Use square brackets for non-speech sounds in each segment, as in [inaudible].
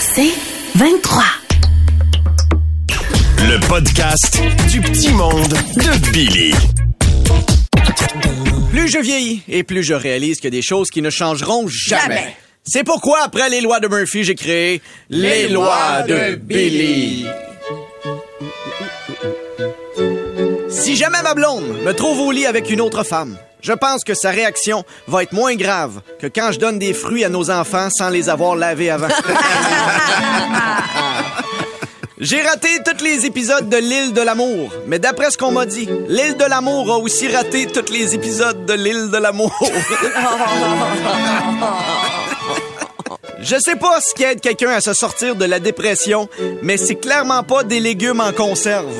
C'est 23. Le podcast du petit monde de Billy. Plus je vieillis et plus je réalise qu'il y a des choses qui ne changeront jamais. Jamais. C'est pourquoi, après les lois de Murphy, j'ai créé les, lois de Billy. Si jamais ma blonde me trouve au lit avec une autre femme, je pense que sa réaction va être moins grave que quand je donne des fruits à nos enfants sans les avoir lavés avant. [laughs] J'ai raté tous les épisodes de l'île de l'amour, mais d'après ce qu'on m'a dit, l'île de l'amour a aussi raté tous les épisodes de l'île de l'amour. [laughs] Je sais pas ce qui aide quelqu'un à se sortir de la dépression, mais c'est clairement pas des légumes en conserve.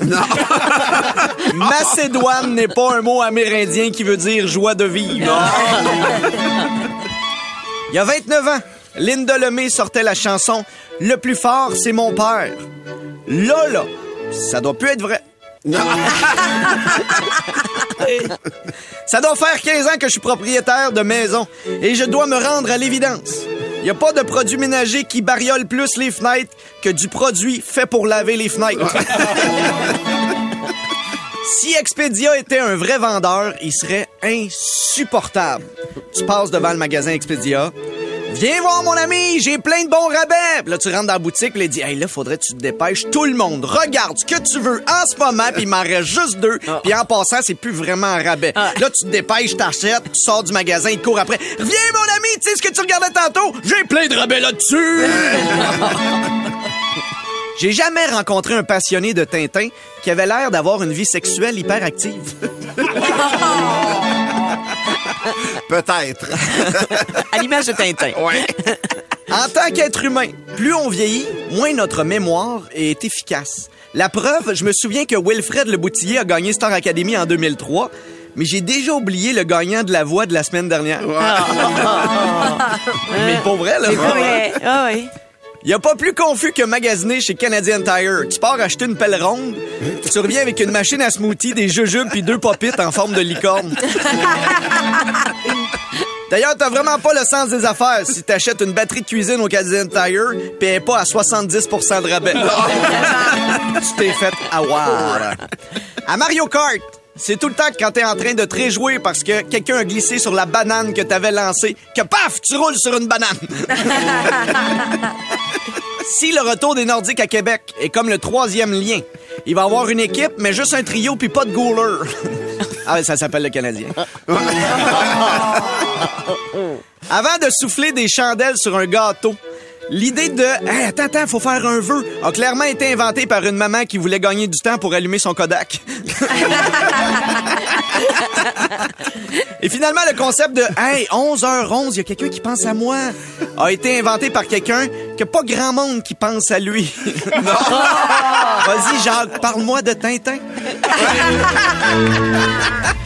[laughs] [laughs] Macédoine n'est pas un mot amérindien qui veut dire joie de vivre. Il y a 29 ans, Linda Lemay sortait la chanson Le plus fort, c'est mon père. Là, là, ça doit plus être vrai. [laughs] Ça doit faire 15 ans que je suis propriétaire de maison et je dois me rendre à l'évidence. Il n'y a pas de produit ménager qui bariole plus les fenêtres que du produit fait pour laver les fenêtres. [laughs] si Expedia était un vrai vendeur, il serait insupportable. Tu passes devant le magasin Expedia. Viens voir mon ami, j'ai plein de bons rabais. Puis là, tu rentres dans la boutique, puis il dit, hey, là, faudrait que tu te dépêches. Tout le monde, regarde ce que tu veux en ce moment, puis il m'en reste juste deux. Puis en passant, c'est plus vraiment un rabais. Là, tu te dépêches, t'achètes, tu sors du magasin, il court après. Viens, mon ami, tu sais ce que tu regardais tantôt? J'ai plein de rabais là-dessus. [laughs] J'ai jamais rencontré un passionné de Tintin qui avait l'air d'avoir une vie sexuelle hyper active. [laughs] [laughs] Peut-être. [laughs] À l'image de Tintin. En tant qu'être humain, plus on vieillit, moins notre mémoire est efficace. La preuve, je me souviens que Wilfred Le Boutillier a gagné Star Academy en 2003, mais j'ai déjà oublié le gagnant de la voix de la semaine dernière. [laughs] mais pour vrai, là. Ah ouais. Il a pas plus confus que magasiner chez Canadian Tire. Tu pars acheter une pelle ronde, tu reviens avec une machine à smoothie, des jujubes puis deux popites en forme de licorne. [laughs] D'ailleurs, t'as vraiment pas le sens des affaires si t'achètes une batterie de cuisine au Canadian Tire elle est pas à 70% de rabais. [laughs] tu t'es fait avoir. À Mario Kart, c'est tout le temps que quand t'es en train de te réjouir parce que quelqu'un a glissé sur la banane que t'avais lancée, que paf, tu roules sur une banane. [laughs] Si le retour des Nordiques à Québec est comme le troisième lien, il va y avoir une équipe, mais juste un trio puis pas de goaler. [laughs] ah, ça s'appelle le Canadien. [laughs] Avant de souffler des chandelles sur un gâteau, l'idée de hey, attends, attends, faut faire un vœu a clairement été inventée par une maman qui voulait gagner du temps pour allumer son Kodak. [laughs] Et finalement, le concept de Hey, 11h11, il y a quelqu'un qui pense à moi a été inventé par quelqu'un que pas grand monde qui pense à lui. [laughs] Vas-y, Jacques, parle-moi de Tintin. [laughs]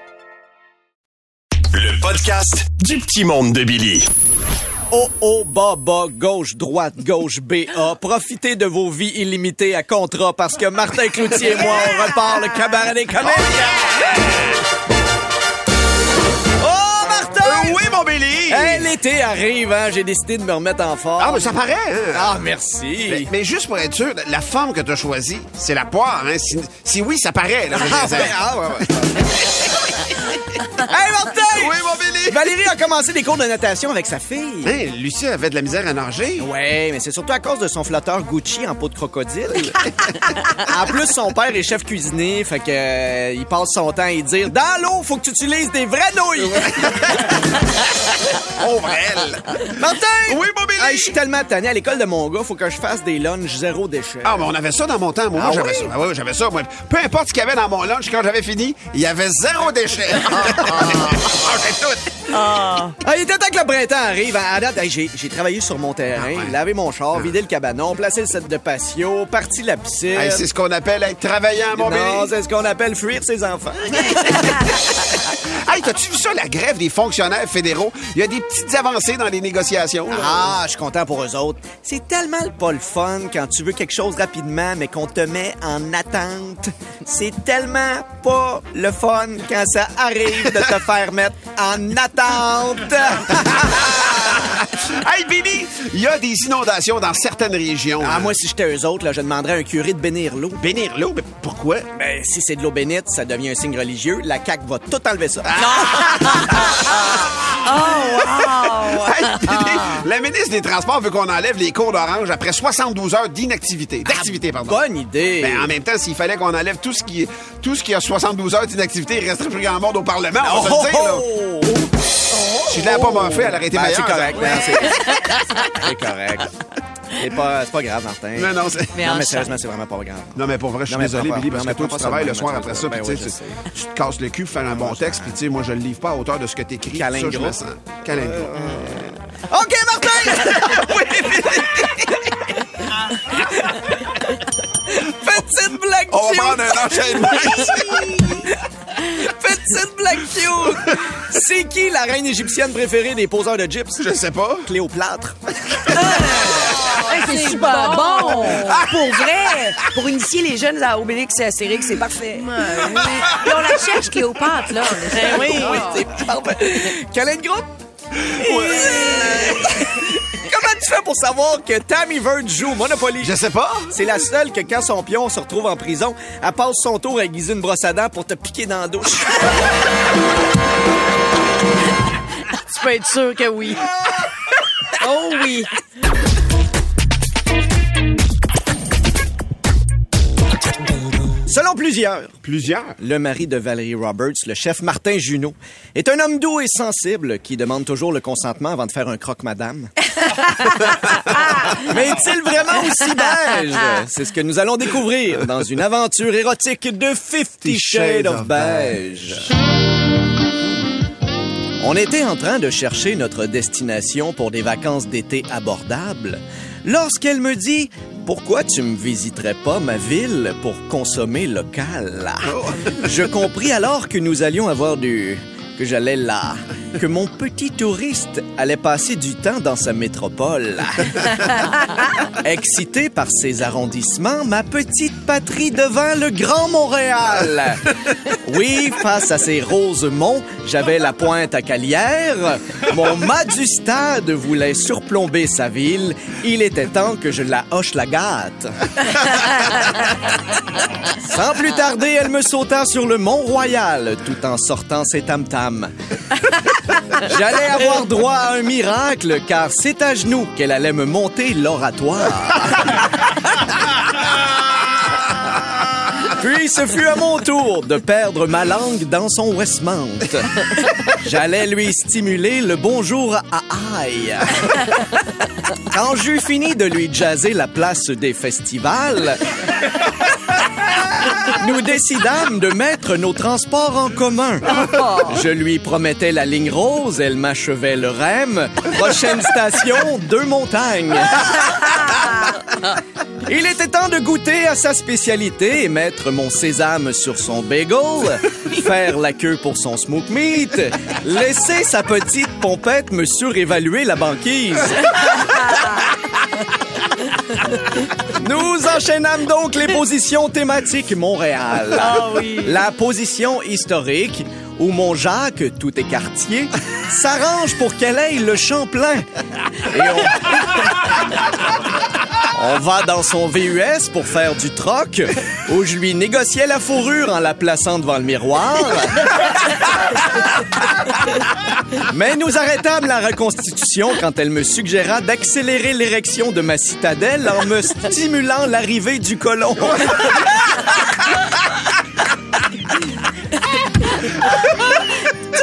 Podcast du petit monde de Billy. Oh, oh, bas, bas, gauche, droite, gauche, BA. Profitez de vos vies illimitées à contrat parce que Martin Cloutier et moi, on repart le cabaret des comédiens. Oh, Martin! oui, mon Billy! Hey, l'été arrive, hein? J'ai décidé de me remettre en forme. Ah, mais ça paraît, hein? Ah, merci. Mais, mais juste pour être sûr, la forme que tu as choisie, c'est la poire, hein? Si, si oui, ça paraît, là. Ah, dire. ouais, ah, ouais, ouais. [laughs] Hey, Martin! Oui, mon Billy! Valérie a commencé des cours de natation avec sa fille. Hein, Lucie avait de la misère à nager. Ouais, mais c'est surtout à cause de son flotteur Gucci en peau de crocodile. [laughs] en plus, son père est chef cuisinier, fait que euh, il passe son temps à y dire Dans l'eau, faut que tu utilises des vraies nouilles! [laughs] Oh, elle! Martin! Oui, mon Billy! Hey, je suis tellement tanné. À l'école de mon gars, faut que je fasse des lunchs zéro déchet. Ah, mais on avait ça dans mon temps. Moi, Ah j'avais oui? ça. Ah, oui, j'avais ça. Moi, peu importe ce qu'il y avait dans mon lunch, quand j'avais fini, il y avait zéro déchet. Mangeais tout. Ah, il était temps que le printemps arrive. À date, hey, j'ai j'ai travaillé sur mon terrain, Ah ouais. lavé mon char, vidé le cabanon, placé le set de patio, parti la piscine. Hey, c'est ce qu'on appelle être travaillant, mon non, c'est ce qu'on appelle fuir ses enfants. [laughs] Hey, t'as-tu vu ça, la grève des fonctionnaires fédéraux? Il y a des petites avancées dans les négociations. Ah, je suis content pour eux autres. C'est tellement pas le fun quand tu veux quelque chose rapidement, mais qu'on te met en attente. C'est tellement pas le fun quand ça arrive de te faire mettre en attente. [laughs] [laughs] Hey, Billy, il y a des inondations dans certaines régions. ah, moi, si j'étais eux autres, là, je demanderais à un curé de bénir l'eau. Bénir l'eau, mais pourquoi? Ben, si c'est de l'eau bénite, ça devient un signe religieux. La CAQ va tout enlever ça. [laughs] Hey, Billy, la ministre des Transports veut qu'on enlève les cours d'orange après 72 heures d'inactivité. D'activité, pardon. Bonne idée. Ben, en même temps, s'il fallait qu'on enlève tout ce qui, tout ce qui a 72 heures d'inactivité, il resterait plus grand monde au Parlement, on va Oh, se le dire, là. oh, oh. Si je l'avais pas bien fait, elle aurait été Ben, meilleure. c'est correct, ça. ben, c'est [laughs] c'est correct. C'est pas, c'est pas grave, Martin. Non, non, c'est... Mais non, en mais sérieusement, c'est vraiment pas grave. Non, mais pour vrai, je suis désolé, pas- Billy, parce que mais toi, tu travailles le soir après ça, ben puis tu tu te casses le cul pour faire un bon texte, puis tu sais, moi, je le livre pas à hauteur de ce que t'écris. Ça, je Calingro. me sens. Calingro. OK, Martin! [laughs] [laughs] Petite blague On va prendre un enchaînement Petite blague cute! C'est qui la reine égyptienne préférée des poseurs de gyps? Je sais pas. Cléopâtre. c'est super bon! Pour vrai! Pour initier les jeunes à Obélix et Astérix, c'est parfait. On la cherche, Cléopâtre, là. [laughs] Ben oui. Oui, c'est parfait. Câlin de groupe? Comment pour savoir que Tammy Verde joue Monopoly? Je sais pas. C'est la seule que quand son pion se retrouve en prison, elle passe son tour à aiguiser une brosse à dents pour te piquer dans la douche. Tu peux être sûr que oui. Oh oui. Selon plusieurs, Plusieurs. le mari de Valérie Roberts, le chef Martin Junot, est un homme doux et sensible qui demande toujours le consentement avant de faire un croque-madame. [laughs] [laughs] Mais est-il vraiment aussi beige? C'est ce que nous allons découvrir dans une aventure érotique de Fifty Shades of Beige. On était en train de chercher notre destination pour des vacances d'été abordables lorsqu'elle me dit Pourquoi tu me visiterais pas ma ville pour consommer local Je compris alors que nous allions avoir du que j'allais là, que mon petit touriste allait passer du temps dans sa métropole. [laughs] Excité par ces arrondissements, ma petite patrie devint le Grand Montréal. Oui, face à ces roses monts, j'avais la pointe à Calière. Mon mât du stade voulait surplomber sa ville. Il était temps que je la hoche la gâte. [laughs] Sans plus tarder, elle me sauta sur le Mont-Royal tout en sortant ses tam-tams. [laughs] J'allais avoir droit à un miracle car c'est à genoux qu'elle allait me monter l'oratoire. [laughs] Puis ce fut à mon tour de perdre ma langue dans son Westmount. J'allais lui stimuler le bonjour à aïe. Quand j'eus fini de lui jazzer la place des festivals, nous décidâmes de mettre nos transports en commun. Je lui promettais la ligne rose, elle m'achevait le REM. Prochaine station, deux montagnes. Il était temps de goûter à sa spécialité et mettre mon sésame sur son bagel, [laughs] faire la queue pour son smoke meat, laisser sa petite pompette me surévaluer la banquise. [laughs] Nous enchaînâmes donc les positions thématiques Montréal. La position historique, où mon Jacques, tout écartier, s'arrange pour qu'elle aille le champ plein. Et on... [laughs] On va dans son VUS pour faire du troc, où je lui négociais la fourrure en la plaçant devant le miroir. Mais nous arrêtâmes la reconstitution quand elle me suggéra d'accélérer l'érection de ma citadelle en me stimulant l'arrivée du colon.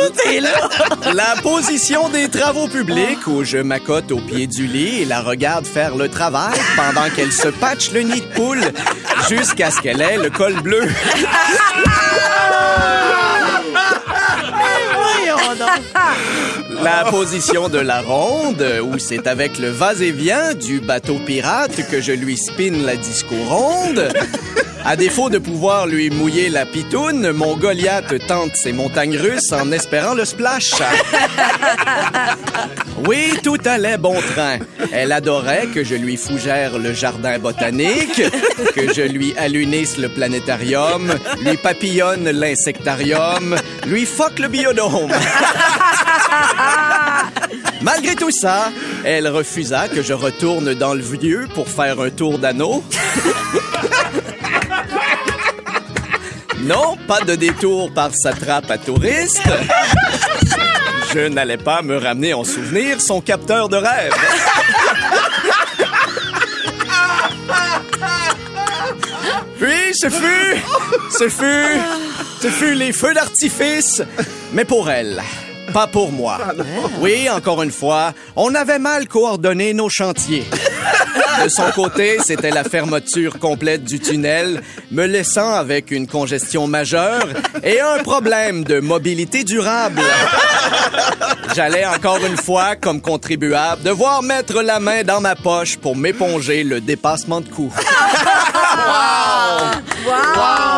[laughs] La position des travaux publics où je m'accote au pied du lit et la regarde faire le travail pendant qu'elle se patche le nid de poule jusqu'à ce qu'elle ait le col bleu. La position de la ronde où c'est avec le vas-et-vient du bateau pirate que je lui spinne la disco ronde. À défaut de pouvoir lui mouiller la pitoune, mon Goliath tente ses montagnes russes en espérant le splash. [laughs] Oui, tout allait bon train. Elle adorait que je lui fougère le jardin botanique, que je lui allunisse le planétarium, lui papillonne l'insectarium, lui fuck le biodôme. [laughs] Malgré tout ça, elle refusa que je retourne dans le vieux pour faire un tour d'anneau. Non, pas de détour par sa trappe à touristes. [laughs] Je n'allais pas me ramener en souvenir son capteur de rêve. Puis ce fut, ce fut, ce fut les feux d'artifice, mais pour elle. Pas pour moi. Oui, encore une fois, on avait mal coordonné nos chantiers. De son côté, c'était la fermeture complète du tunnel, me laissant avec une congestion majeure et un problème de mobilité durable. J'allais encore une fois, comme contribuable, devoir mettre la main dans ma poche pour m'éponger le dépassement de coût. Oh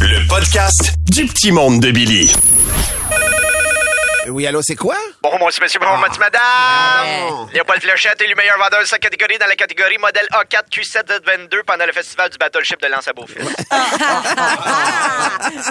Le podcast du petit monde de Billy. Oui, allô, c'est quoi? Bonjour, monsieur, monsieur, bonjour, monsieur, madame. Léopold Fléchette est le meilleur vendeur de sa catégorie dans la catégorie modèle A4 Q7Z22 pendant le festival du Battleship de Lance à Beaufils. [laughs]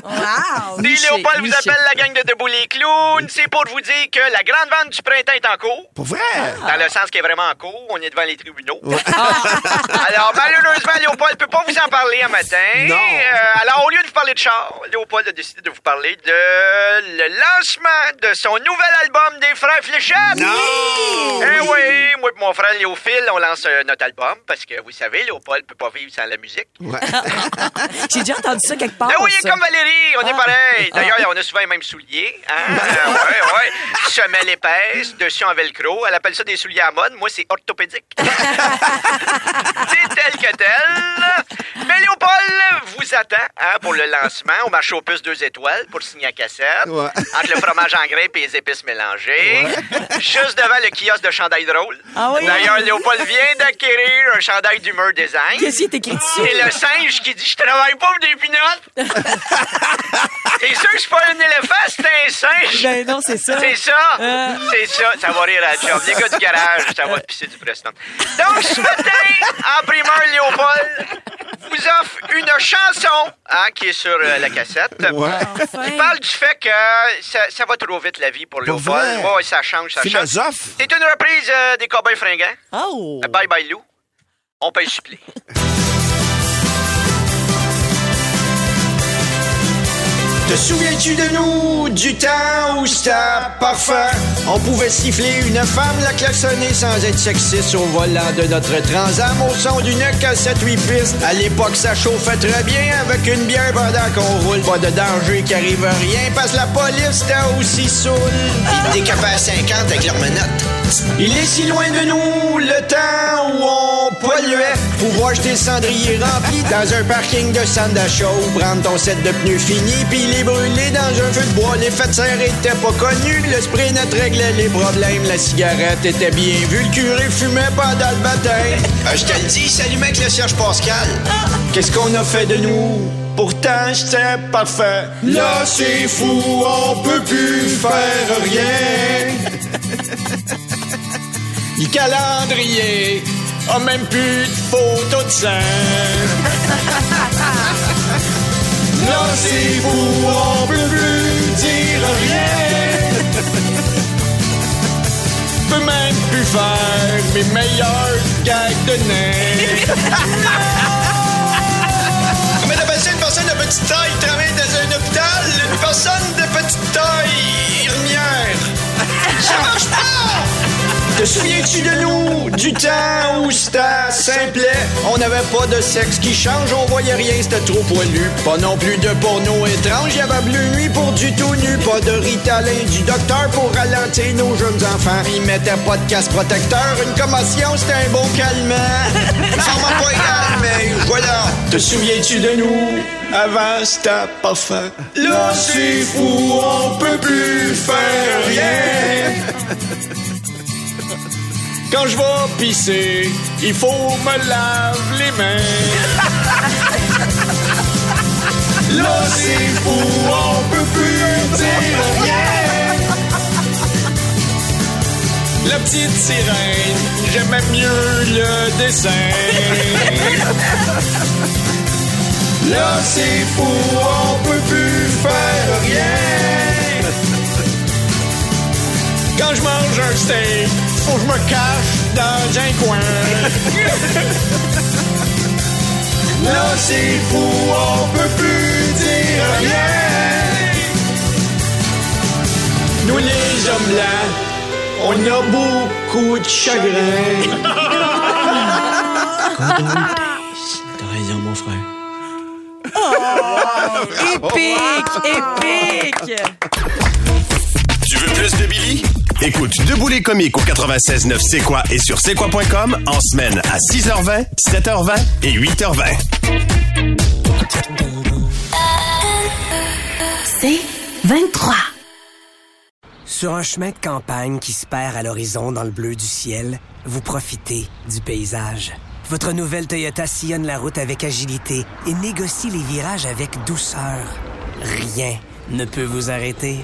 Wow! Puis Léopold vous appelle la gang de Debout les Clowns. C'est pour vous dire que la grande vente du printemps est en cours. Pour vrai? Dans le sens qui est vraiment en cours, on est devant les tribunaux. [laughs] alors, malheureusement, Léopold ne peut pas vous en parler un matin. Non. Euh, alors, au lieu de vous parler de char, Léopold a décidé de vous parler de le lancement de son nouvel album des Frères Fléchette. Non! Eh oui, moi et mon frère Léophile, on lance euh, notre album parce que, vous savez, Léopold peut pas vivre sans la musique. Ouais. [laughs] J'ai déjà entendu ça quelque part. Ah oui, ça. comme Valérie, on est Ah. pareil. D'ailleurs, on a souvent les mêmes souliers. Hein? Euh, ouais, ouais. Semelle épaisse, dessus en velcro. Elle appelle ça des souliers à mode. Moi, c'est orthopédique. [laughs] c'est tel que tel. Mais Léopold vous attend hein, pour le lancement au marché aux puces 2 étoiles pour signer à cassette. Ouais. Entre le fromage en grains et les épices mélangées. [laughs] Juste devant le kiosque de chandail drôle. Ah oui? D'ailleurs, Léopold vient d'acquérir un chandail d'humeur design. Qu'est-ce qui est écrit dessus? C'est le singe qui dit Je travaille pas pour des pinottes. [laughs] c'est sûr que c'est pas un éléphant, c'est un singe. Ben non, c'est ça. C'est ça. Euh. C'est ça. Ça va rire à la job. Les gars du garage, ça va te pisser du Preston. Donc, ce matin, en primeur, Léopold offre une chanson hein, qui est sur euh, la cassette. Ouais. Il parle du fait que ça, ça va trop vite, la vie, pour Pour Léopold. vrai? Ouais, ça change, ça change. Philosophe? C'est une reprise euh, des Cowboys fringants. Oh! Bye bye Lou. On paye supplé. [laughs] Te souviens-tu de nous, du temps où c'était parfait? On pouvait siffler une femme, la klaxonner sans être sexiste au volant de notre transam au son d'une cassette 8 pistes. À l'époque, ça chauffait très bien avec une bière pendant qu'on roule. Pas de danger qui arrive rien parce que la police était aussi saoule. Capables à 50 avec leurs menottes. Il est si loin de nous, le temps où on polluait. Pouvoir jeter le cendrier rempli dans un parking de d'achat ou prendre ton set de pneus fini puis les brûler dans un feu de bois. Les fêtes serrées étaient pas connues, le spray net réglait les problèmes, la cigarette était bien vue, le curé fumait pendant le baptême. Ah, je te le dis, s'allumait avec le Serge Pascal. Qu'est-ce qu'on a fait de nous? Pourtant, c'était parfait. Là, c'est fou, on peut plus faire rien. Le calendrier a même plus de photos de scène. Fou, on peut plus dire rien. Peut même plus faire mes meilleurs gags de nez. Comment t'appelles une personne de petite taille qui travaille dans un hôpital? Une personne de petite taille, infirmière. [laughs] Te souviens-tu de nous, du temps où c'était simplet? On n'avait pas de sexe qui change, on voyait rien, c'était trop poilu. Pas non plus de porno étrange, y avait bleu nuit pour du tout nu. Pas de ritalin du docteur pour ralentir nos jeunes enfants. Ils mettaient pas de casse protecteur, une commotion, c'était un bon calmant. [laughs] Ça m'a pas égal, mais voilà. Te souviens-tu de nous? Avant, c'était pas fait. Là, c'est fou, on peut plus faire rien. Quand je vais pisser, il faut me laver les mains. [laughs] Là, c'est fou, on peut plus dire rien. La petite sirène, j'aimais mieux le dessin. Là, c'est fou, on peut plus faire rien. Quand je mange un steak, faut que je me cache dans un coin. [laughs] Là, c'est fou, on peut plus dire rien. Nous, les hommes blancs, on a beaucoup de chagrin. [laughs] T'as raison, mon frère. Oh, épique, [laughs] épique. Tu veux plus de Billy? Écoute Debout les comiques au 96.9 C'est quoi et sur c'est quoi.com en semaine à 6h20, 7h20 et 8h20. C'est 23. Sur un chemin de campagne qui se perd à l'horizon dans le bleu du ciel, vous profitez du paysage. Votre nouvelle Toyota sillonne la route avec agilité et négocie les virages avec douceur. Rien ne peut vous arrêter.